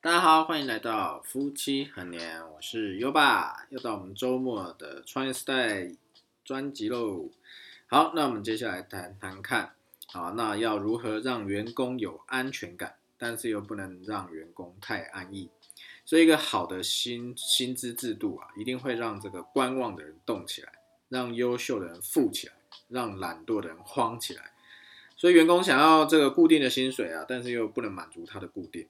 大家好，欢迎来到夫妻很年，我是优爸，又到我们周末的创业时代专辑喽。好，那我们接下来谈谈看，好，那要如何让员工有安全感，但是又不能让员工太安逸。所以，一个好的薪薪资制度啊，一定会让这个观望的人动起来，让优秀的人富起来，让懒惰的人慌起来。所以，员工想要这个固定的薪水啊，但是又不能满足他的固定。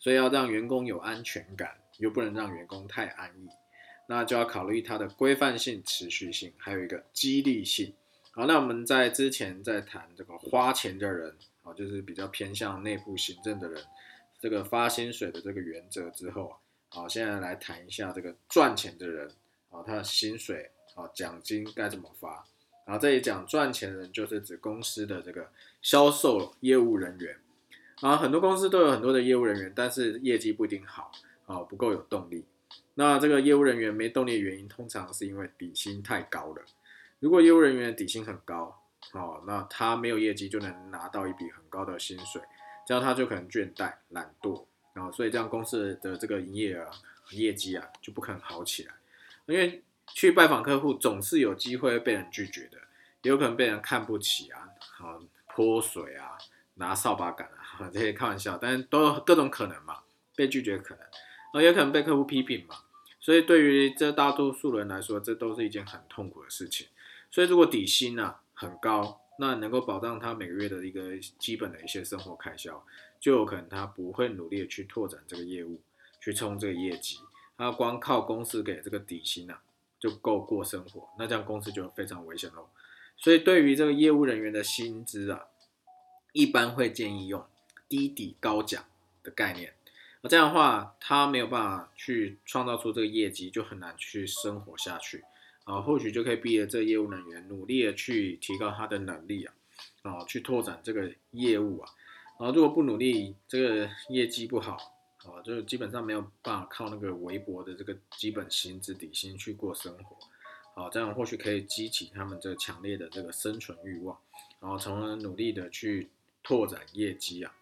所以要让员工有安全感，又不能让员工太安逸，那就要考虑它的规范性、持续性，还有一个激励性。好，那我们在之前在谈这个花钱的人，啊，就是比较偏向内部行政的人，这个发薪水的这个原则之后啊，好，现在来谈一下这个赚钱的人，啊，他的薪水啊，奖金该怎么发？然后这里讲赚钱人，就是指公司的这个销售业务人员。啊，很多公司都有很多的业务人员，但是业绩不一定好，啊，不够有动力。那这个业务人员没动力的原因，通常是因为底薪太高了。如果业务人员底薪很高，哦，那他没有业绩就能拿到一笔很高的薪水，这样他就可能倦怠、懒惰，啊，所以这样公司的这个营业额、业绩啊就不可能好起来。因为去拜访客户总是有机会被人拒绝的，也有可能被人看不起啊，啊，泼水啊，拿扫把杆啊。这些开玩笑，但是都有各种可能嘛，被拒绝可能，啊，也可能被客户批评嘛，所以对于这大多数人来说，这都是一件很痛苦的事情。所以如果底薪呢很高，那能够保障他每个月的一个基本的一些生活开销，就有可能他不会努力的去拓展这个业务，去冲这个业绩，他光靠公司给这个底薪呢就够过生活，那这样公司就非常危险喽。所以对于这个业务人员的薪资啊，一般会建议用。低底高奖的概念，那这样的话，他没有办法去创造出这个业绩，就很难去生活下去啊。或许就可以逼着这个业务人员努力的去提高他的能力啊，啊，去拓展这个业务啊。啊，如果不努力，这个业绩不好啊，就基本上没有办法靠那个微薄的这个基本薪资底薪去过生活。啊，这样或许可以激起他们这个强烈的这个生存欲望，然后从而努力的去拓展业绩啊。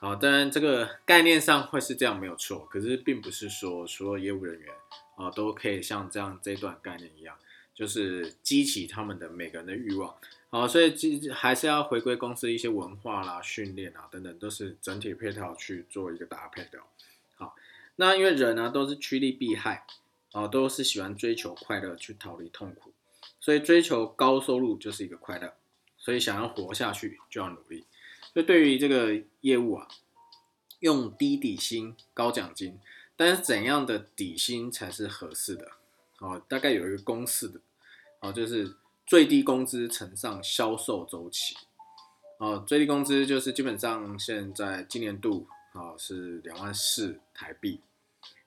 好，当然这个概念上会是这样没有错，可是并不是说所有业务人员啊都可以像这样这段概念一样，就是激起他们的每个人的欲望。好，所以其还是要回归公司一些文化啦、训练啊等等，都是整体配套去做一个搭配的。好，那因为人呢都是趋利避害啊，都是喜欢追求快乐去逃离痛苦，所以追求高收入就是一个快乐，所以想要活下去就要努力。所以对于这个业务啊，用低底薪高奖金，但是怎样的底薪才是合适的？哦，大概有一个公式的，哦，就是最低工资乘上销售周期。哦，最低工资就是基本上现在今年度啊是两万四台币。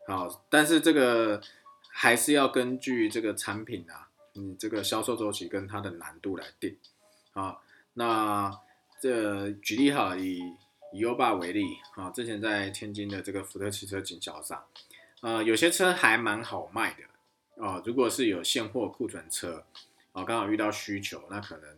好，但是这个还是要根据这个产品啊，你这个销售周期跟它的难度来定。好，那。这举例哈，以以优霸为例啊，之前在天津的这个福特汽车经销商，呃，有些车还蛮好卖的啊。如果是有现货库存车啊，刚好遇到需求，那可能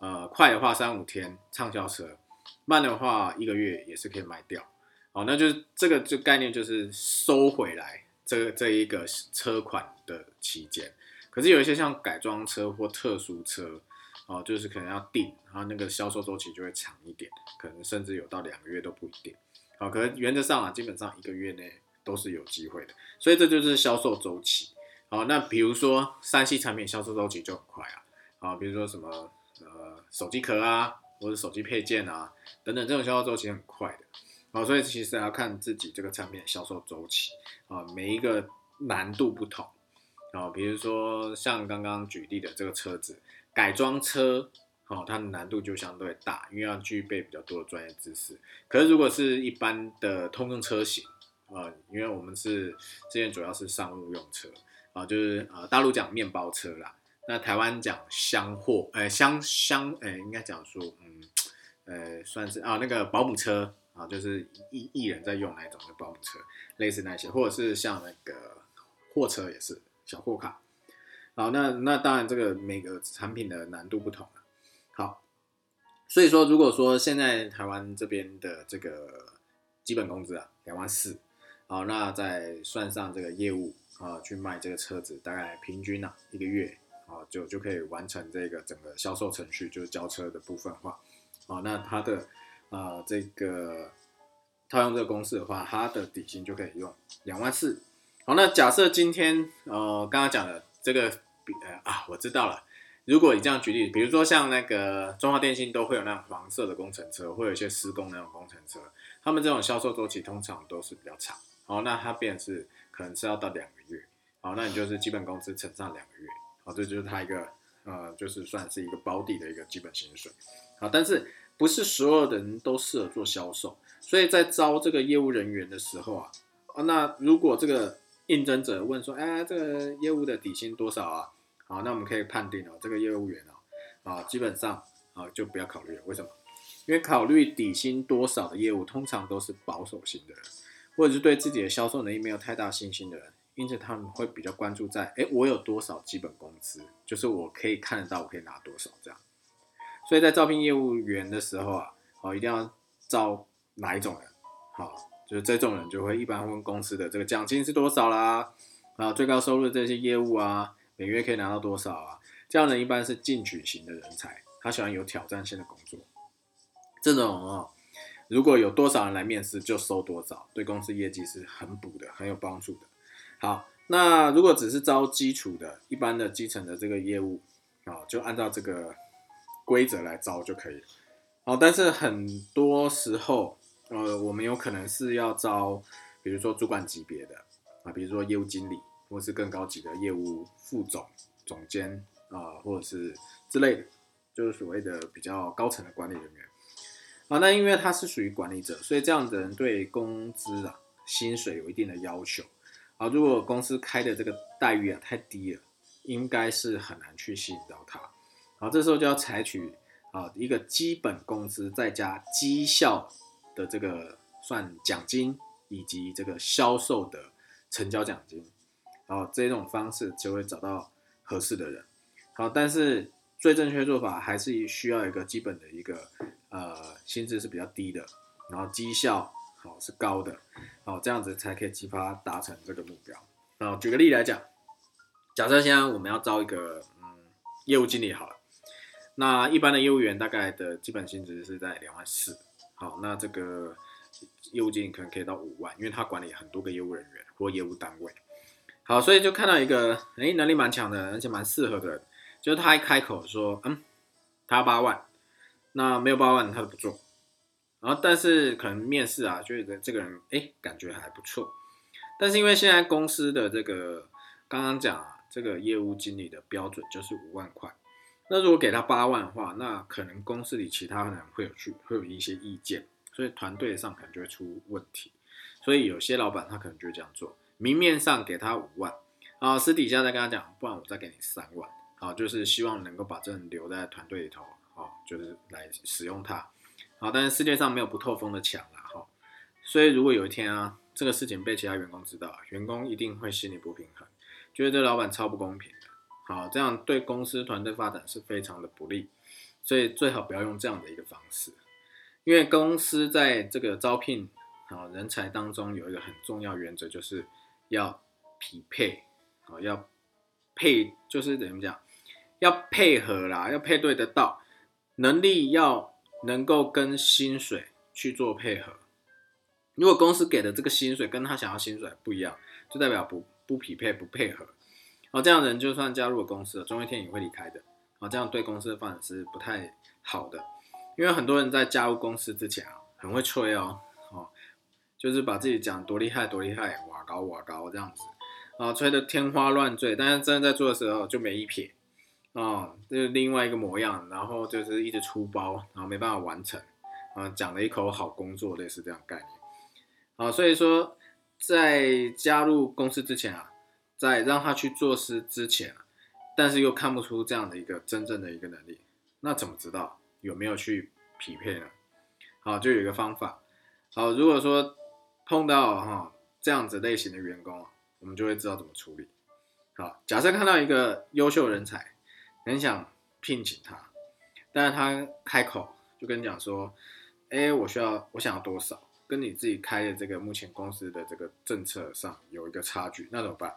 呃快的话三五天畅销车，慢的话一个月也是可以卖掉。好，那就是这个就概念就是收回来这这一个车款的期间。可是有一些像改装车或特殊车。哦，就是可能要定，然后那个销售周期就会长一点，可能甚至有到两个月都不一定。好，可能原则上啊，基本上一个月内都是有机会的，所以这就是销售周期。好，那比如说三 C 产品销售周期就很快啊，啊，比如说什么呃手机壳啊，或者手机配件啊等等，这种销售周期很快的。好，所以其实要看自己这个产品销售周期啊，每一个难度不同。啊，比如说像刚刚举例的这个车子。改装车，哦，它的难度就相对大，因为要具备比较多的专业知识。可是如果是一般的通用车型，呃，因为我们是之前主要是商务用车，啊，就是呃大陆讲面包车啦，那台湾讲厢货，呃厢厢，呃应该讲说，嗯，呃算是啊那个保姆车啊，就是艺艺人在用那种的保姆车，类似那些，或者是像那个货车也是小货卡。好，那那当然，这个每个产品的难度不同了。好，所以说，如果说现在台湾这边的这个基本工资啊，两万四，好，那再算上这个业务啊，去卖这个车子，大概平均啊一个月啊就就可以完成这个整个销售程序，就是交车的部分话，啊，那它的啊这个套用这个公式的话，它的底薪就可以用两万四。好，那假设今天呃刚刚讲的这个比呃啊，我知道了。如果你这样举例，比如说像那个中华电信都会有那种黄色的工程车，会有一些施工那种工程车，他们这种销售周期通常都是比较长。好，那它便是可能是要到两个月。好，那你就是基本工资乘上两个月。好，这就是它一个呃，就是算是一个保底的一个基本薪水。好，但是不是所有的人都适合做销售，所以在招这个业务人员的时候啊，啊，那如果这个应征者问说，哎，这个业务的底薪多少啊？好，那我们可以判定哦，这个业务员哦，啊，基本上啊就不要考虑了。为什么？因为考虑底薪多少的业务，通常都是保守型的人，或者是对自己的销售能力没有太大信心的人，因此他们会比较关注在，哎，我有多少基本工资，就是我可以看得到我可以拿多少这样。所以在招聘业务员的时候啊，好，一定要招哪一种人？好，就这种人就会一般问公司的这个奖金是多少啦，啊，最高收入这些业务啊。每月可以拿到多少啊？这样人一般是进取型的人才，他喜欢有挑战性的工作。这种哦，如果有多少人来面试，就收多少，对公司业绩是很补的，很有帮助的。好，那如果只是招基础的、一般的基层的这个业务啊，就按照这个规则来招就可以。好，但是很多时候，呃，我们有可能是要招，比如说主管级别的啊，比如说业务经理。或是更高级的业务副总、总监啊，或者是之类的，就是所谓的比较高层的管理人员啊。那因为他是属于管理者，所以这样的人对工资啊、薪水有一定的要求啊。如果公司开的这个待遇啊太低了，应该是很难去吸引到他。好，这时候就要采取啊一个基本工资再加绩效的这个算奖金，以及这个销售的成交奖金。然后，这种方式就会找到合适的人。好，但是最正确做法还是需要一个基本的一个呃薪资是比较低的，然后绩效好是高的，好这样子才可以激发达成这个目标。然后，举个例来讲，假设现在我们要招一个嗯业务经理好了，那一般的业务员大概的基本薪资是在两万四。好，那这个业务经理可能可以到五万，因为他管理很多个业务人员或业务单位。好，所以就看到一个，哎，能力蛮强的，而且蛮适合的，就是他一开口说，嗯，他要八万，那没有八万他都不做，然后但是可能面试啊，觉得这个人，哎，感觉还不错，但是因为现在公司的这个刚刚讲啊，这个业务经理的标准就是五万块，那如果给他八万的话，那可能公司里其他人会有去会有一些意见，所以团队上可能就会出问题，所以有些老板他可能就会这样做。明面上给他五万，啊，私底下再跟他讲，不然我再给你三万，啊，就是希望能够把这人留在团队里头，好，就是来使用它，好，但是世界上没有不透风的墙啦，哈，所以如果有一天啊，这个事情被其他员工知道，员工一定会心里不平衡，觉得这老板超不公平，好，这样对公司团队发展是非常的不利，所以最好不要用这样的一个方式，因为公司在这个招聘啊人才当中有一个很重要原则就是。要匹配，啊要配，就是怎么讲，要配合啦，要配对得到，能力要能够跟薪水去做配合。如果公司给的这个薪水跟他想要薪水不一样，就代表不不匹配不配合。好，这样的人就算加入了公司了，总有一天也会离开的。好，这样对公司的发展是不太好的。因为很多人在加入公司之前啊，很会吹哦，哦，就是把自己讲多厉害多厉害。高瓦高这样子啊，吹得天花乱坠，但是真的在做的时候就没一撇啊，就是另外一个模样，然后就是一直出包，然后没办法完成啊，讲了一口好工作，类似这样概念啊，所以说在加入公司之前啊，在让他去做事之前，但是又看不出这样的一个真正的一个能力，那怎么知道有没有去匹配呢？好，就有一个方法，好，如果说碰到哈。这样子类型的员工，我们就会知道怎么处理。好，假设看到一个优秀人才，很想聘请他，但是他开口就跟你讲说：“哎，我需要，我想要多少？”跟你自己开的这个目前公司的这个政策上有一个差距，那怎么办？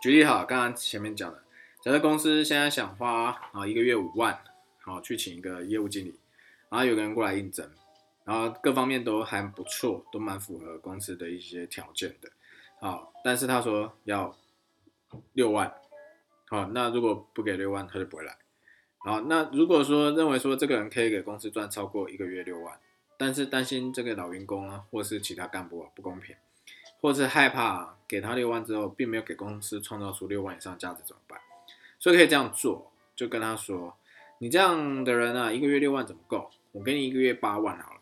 举例好，刚刚前面讲的，假设公司现在想花啊一个月五万，好去请一个业务经理，然后有个人过来应征，然后各方面都还不错，都蛮符合公司的一些条件的，好，但是他说要六万，好，那如果不给六万，他就不会来。好，那如果说认为说这个人可以给公司赚超过一个月六万，但是担心这个老员工啊，或是其他干部啊不公平，或是害怕给他六万之后，并没有给公司创造出六万以上价值怎么办？所以可以这样做，就跟他说，你这样的人啊，一个月六万怎么够？我给你一个月八万好了。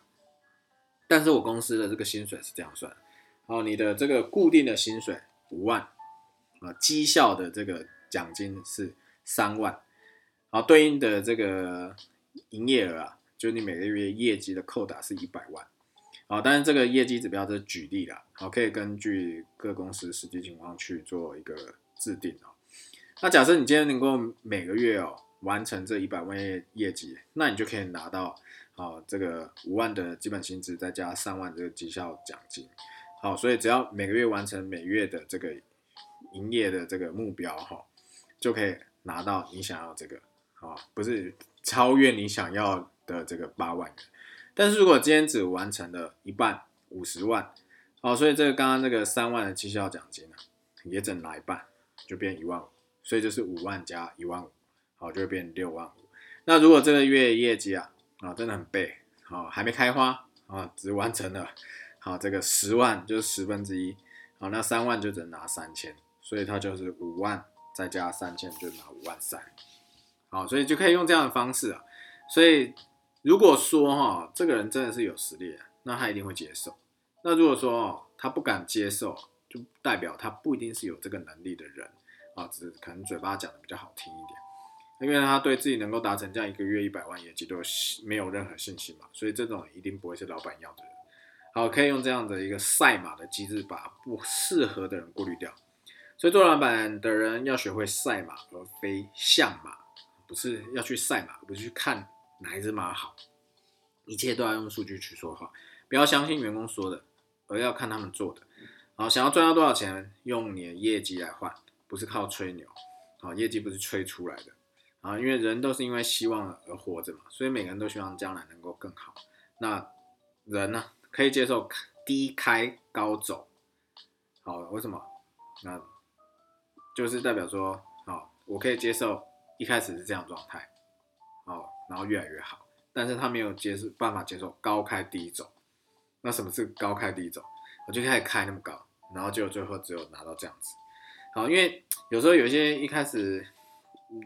但是我公司的这个薪水是这样算，哦，你的这个固定的薪水五万，啊，绩效的这个奖金是三万。好，对应的这个营业额啊，就你每个月业绩的扣打是一百万。好，但是这个业绩指标是举例啦，好，可以根据各公司实际情况去做一个制定哦。那假设你今天能够每个月哦完成这一百万业业绩，那你就可以拿到好这个五万的基本薪资，再加三万这个绩效奖金。好，所以只要每个月完成每月的这个营业的这个目标哈，就可以拿到你想要这个。啊，不是超越你想要的这个八万元，但是如果今天只完成了一半，五十万，好，所以这个刚刚那个三万的绩效奖金呢，也只拿一半，就变一万五，所以就是五万加一万五，好，就会变六万五。那如果这个月业绩啊，啊，真的很背，好，还没开花啊，只完成了，好，这个十万就是十分之一，好，那三万就只能拿三千，所以它就是五万再加三千就拿五万三。好，所以就可以用这样的方式啊。所以如果说哈，这个人真的是有实力，那他一定会接受。那如果说哦，他不敢接受，就代表他不一定是有这个能力的人啊，只是可能嘴巴讲的比较好听一点。因为他对自己能够达成这样一个月一百万业绩都没有任何信心嘛，所以这种一定不会是老板要的人。好，可以用这样的一个赛马的机制，把不适合的人过滤掉。所以做老板的人要学会赛马，而非像马。不是要去赛马，不是去看哪一只马好，一切都要用数据去说话，不要相信员工说的，而要看他们做的。好，想要赚到多少钱，用你的业绩来换，不是靠吹牛。好，业绩不是吹出来的。啊，因为人都是因为希望而活着嘛，所以每个人都希望将来能够更好。那人呢，可以接受低开高走。好，为什么？那就是代表说，好，我可以接受。一开始是这样状态，然后越来越好，但是他没有接受办法接受高开低走。那什么是高开低走？我就开始开那么高，然后就最后只有拿到这样子。好，因为有时候有一些一开始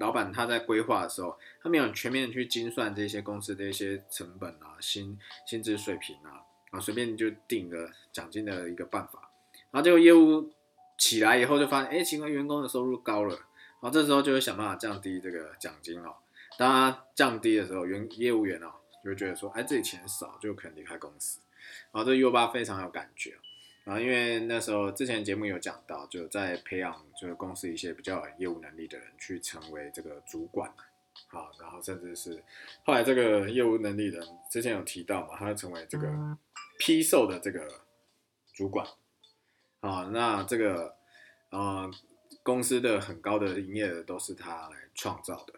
老板他在规划的时候，他没有全面去精算这些公司的一些成本啊、薪薪资水平啊，啊，随便就定个奖金的一个办法，然后结果业务起来以后就发现，哎，请问，员工的收入高了。好，这时候就会想办法降低这个奖金哦。当它降低的时候，员业务员哦就会觉得说，哎，自己钱少，就可能离开公司。然后这 U 八非常有感觉然后，因为那时候之前节目有讲到，就在培养就是公司一些比较有业务能力的人去成为这个主管。好，然后甚至是后来这个业务能力人之前有提到嘛，他成为这个批售的这个主管。啊，那这个啊。公司的很高的营业额都是他来创造的。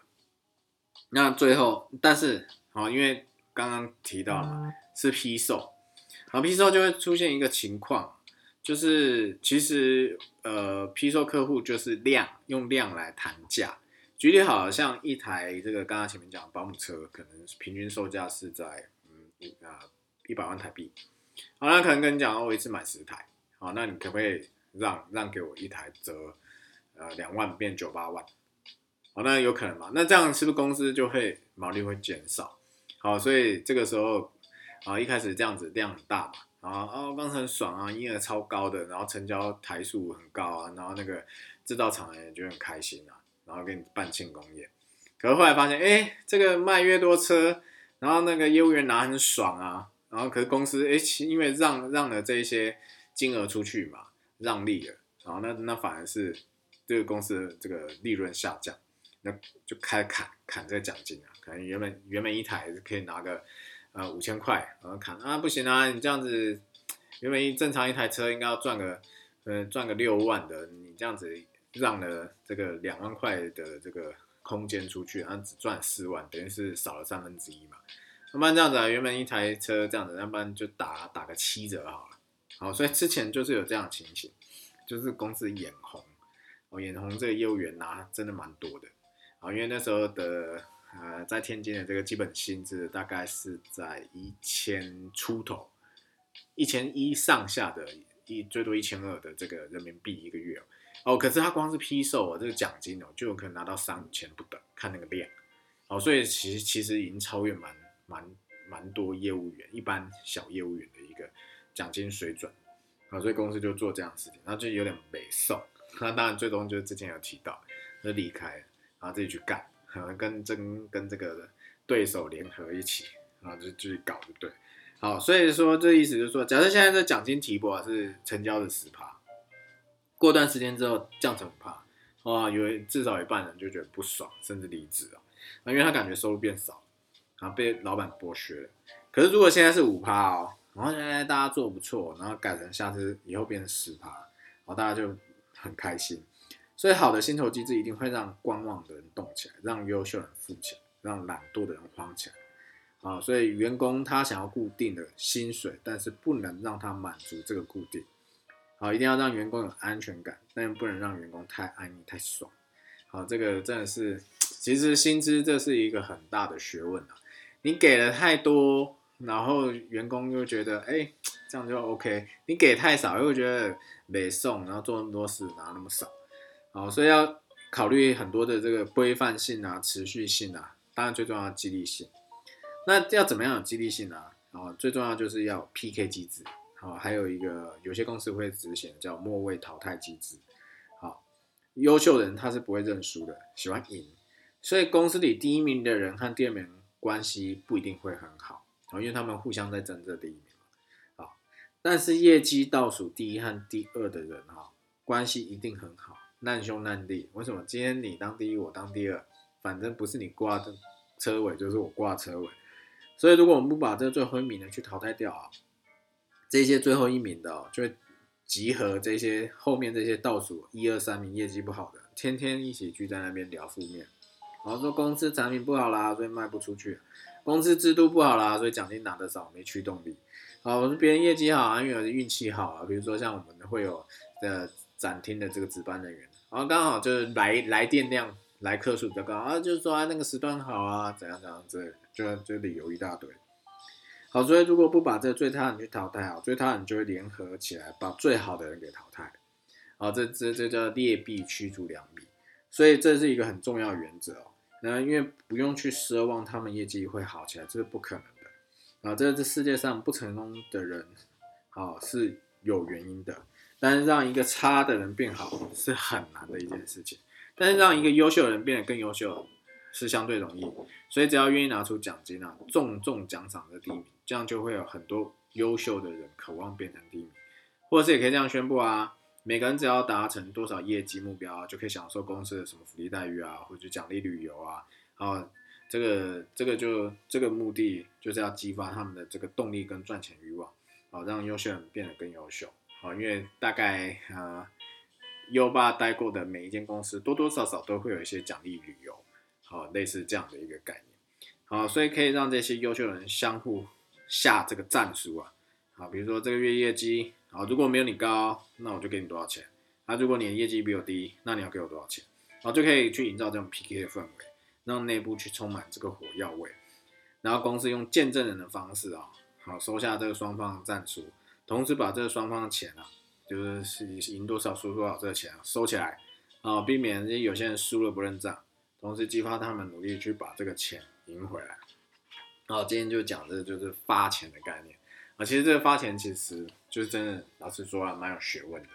那最后，但是哦，因为刚刚提到了是批售，好批售就会出现一个情况，就是其实呃批售客户就是量用量来谈价。举例好像一台这个刚刚前面讲保姆车，可能平均售价是在嗯啊一百万台币。好，那可能跟你讲，我一次买十台，好，那你可不可以让让给我一台折？呃，两万变九八万，好，那有可能嘛？那这样是不是公司就会毛利会减少？好，所以这个时候啊，一开始这样子量很大嘛，啊啊，当时很爽啊，营业额超高的，然后成交台数很高啊，然后那个制造厂也就很开心啊，然后给你办庆功宴。可是后来发现，哎，这个卖越多车，然后那个业务员拿很爽啊，然后可是公司哎，因为让让了这一些金额出去嘛，让利了，然后那那反而是。这个公司这个利润下降，那就开砍砍这个奖金啊，可能原本原本一台可以拿个呃五千块，然后砍啊不行啊，你这样子原本一正常一台车应该要赚个，呃，赚个六万的，你这样子让了这个两万块的这个空间出去，然后只赚四万，等于是少了三分之一嘛。要不然这样子啊，原本一台车这样子，要不然就打打个七折好了。好，所以之前就是有这样情形，就是公司眼红，哦，眼红这个业务员拿真的蛮多的。啊，因为那时候的呃，在天津的这个基本薪资大概是在一千出头，一千一上下的，一最多一千二的这个人民币一个月哦。哦，可是他光是批售啊，这个奖金哦，就有可能拿到三五千不等，看那个量。哦，所以其实其实已经超越蛮。蛮蛮多业务员，一般小业务员的一个奖金水准啊，所以公司就做这样的事情，然后就有点北宋。那当然最终就是之前有提到，就离开了，然后自己去干，可能跟跟跟这个对手联合一起，然后就继续搞，就对。好，所以说这意思就是说，假设现在这奖金提拨是成交的十趴，过段时间之后降成五趴，哇，有至少一半人就觉得不爽，甚至离职啊，因为他感觉收入变少。然后被老板剥削了。可是如果现在是五趴哦，然后现在大家做不错，然后改成下次以后变成十趴，然后大家就很开心。所以好的薪酬机制一定会让观望的人动起来，让优秀人富起来，让懒惰的人慌起来。啊，所以员工他想要固定的薪水，但是不能让他满足这个固定。好，一定要让员工有安全感，但又不能让员工太安逸、太爽。好，这个真的是，其实薪资这是一个很大的学问啊。你给了太多，然后员工又觉得哎，这样就 OK。你给太少，又觉得没送，然后做那么多事拿那么少，好，所以要考虑很多的这个规范性啊、持续性啊，当然最重要的激励性。那要怎么样有激励性呢？后最重要就是要 PK 机制，好，还有一个有些公司会执行叫末位淘汰机制。好，优秀人他是不会认输的，喜欢赢，所以公司里第一名的人和第二名。关系不一定会很好，因为他们互相在争这第一名嘛，但是业绩倒数第一和第二的人哈，关系一定很好，难兄难弟。为什么？今天你当第一，我当第二，反正不是你挂的车尾，就是我挂车尾。所以如果我们不把这最后一名的去淘汰掉啊，这些最后一名的就会集合这些后面这些倒数一二三名业绩不好的，天天一起聚在那边聊负面。然后说公司产品不好啦，所以卖不出去；公司制度不好啦，所以奖金拿得少，没驱动力。好，我说别人业绩好，因为运气好啊。比如说像我们会有的展厅的这个值班人员，然后刚好就是来来电量、来客数比较高啊，就是说啊那个时段好啊，怎样怎样之类，就就理由一大堆。好，所以如果不把这最差人去淘汰啊，最差人就会联合起来把最好的人给淘汰。好，这这这叫劣币驱逐良币，所以这是一个很重要的原则哦。那因为不用去奢望他们业绩会好起来，这是不可能的啊！这这世界上不成功的人，啊是有原因的。但是让一个差的人变好是很难的一件事情，但是让一个优秀的人变得更优秀是相对容易。所以只要愿意拿出奖金啊，重重奖赏的第一名，这样就会有很多优秀的人渴望变成第一名，或者是也可以这样宣布啊。每个人只要达成多少业绩目标，就可以享受公司的什么福利待遇啊，或者奖励旅游啊。好，这个这个就这个目的就是要激发他们的这个动力跟赚钱欲望，好让优秀人变得更优秀。好，因为大概呃优爸待过的每一间公司，多多少少都会有一些奖励旅游，好类似这样的一个概念。好，所以可以让这些优秀的人相互下这个战书啊。好，比如说这个月业绩。啊，如果没有你高，那我就给你多少钱？啊，如果你的业绩比我低，那你要给我多少钱？好，就可以去营造这种 PK 的氛围，让内部去充满这个火药味。然后公司用见证人的方式啊，好收下这个双方的战书，同时把这个双方的钱啊，就是是赢多少输多少这个钱啊收起来啊，避免这有些人输了不认账，同时激发他们努力去把这个钱赢回来。好，今天就讲的就是发钱的概念。啊，其实这个发钱其实就是真的，老实说啊，蛮有学问的。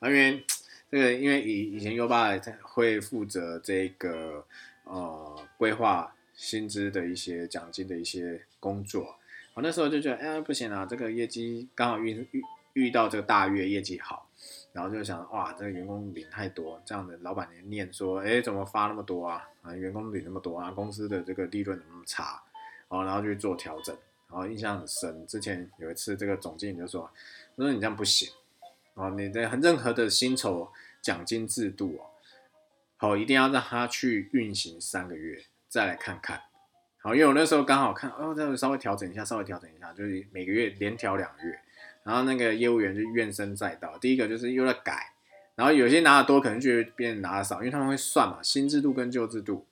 啊，因为这个，因为以以前优爸会负责这个呃规划薪资的一些奖金的一些工作。我那时候就觉得，哎，不行啊，这个业绩刚好遇遇遇到这个大月业绩好，然后就想，哇，这个员工领太多，这样的老板娘念说，哎，怎么发那么多啊？啊，员工领那么多啊，公司的这个利润怎么那么差？哦，然后就去做调整。然后印象很深，之前有一次这个总经理就说：“我说你这样不行哦，你的任何的薪酬奖金制度哦，好，一定要让他去运行三个月再来看看。好，因为我那时候刚好看，哦，再稍微调整一下，稍微调整一下，就是每个月连调两月，然后那个业务员就怨声载道。第一个就是又在改，然后有些拿的多，可能就别人拿的少，因为他们会算嘛，新制度跟旧制度，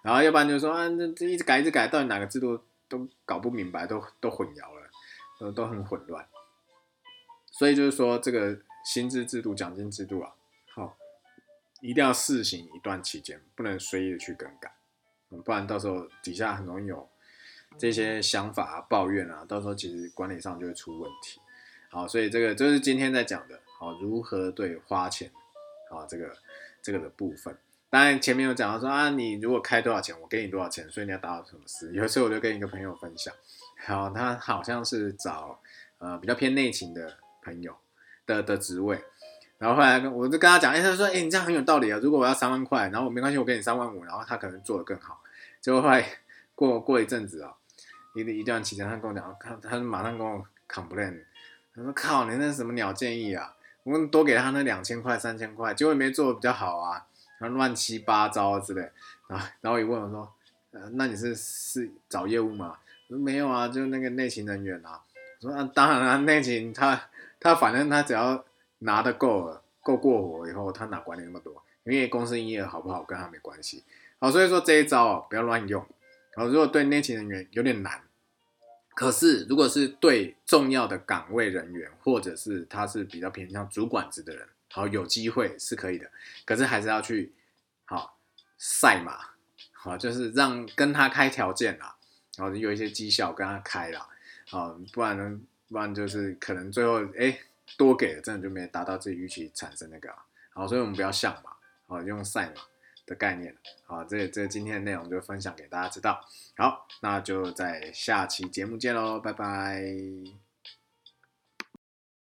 然后要不然就说啊，这这一直改一直改，到底哪个制度都搞不明白，都都混淆了，都都很混乱。所以就是说，这个薪资制度、奖金制度啊，好，一定要试行一段期间，不能随意的去更改。不然到时候底下很容易有这些想法啊、抱怨啊，到时候其实管理上就会出问题。好，所以这个就是今天在讲的，好，如何对花钱，啊，这个这个的部分。当然前面有讲到说啊，你如果开多少钱，我给你多少钱，所以你要达到什么事。有时候我就跟一个朋友分享，好，他好像是找呃比较偏内勤的朋友的的职位。然后后来我就跟他讲，哎，他说，哎，你这样很有道理啊。如果我要三万块，然后没关系，我给你三万五，然后他可能做得更好。结果后来过过一阵子啊，一一段期间，他跟我讲，他他马上跟我 complain，他说，靠，你那什么鸟建议啊？我们多给他那两千块、三千块，结果没做的比较好啊，然后乱七八糟之类。然后然后一问我说，呃，那你是是找业务吗？我说没有啊，就那个内勤人员啊。我说啊，当然了，内勤他他反正他只要。拿的够了，够过火以后，他哪管你那么多？因为公司营业好不好跟他没关系。好，所以说这一招哦，不要乱用。好，如果对内勤人员有点难，可是如果是对重要的岗位人员，或者是他是比较偏向主管职的人，好，有机会是可以的。可是还是要去好赛马，好，就是让跟他开条件啦，然后有一些绩效跟他开啦，好，不然呢，不然就是可能最后哎。多给了，真的就没达到自己预期产生那个，好，所以我们不要像嘛，好，用赛马的概念，好，这这今天的内容就分享给大家知道，好，那就在下期节目见喽，拜拜。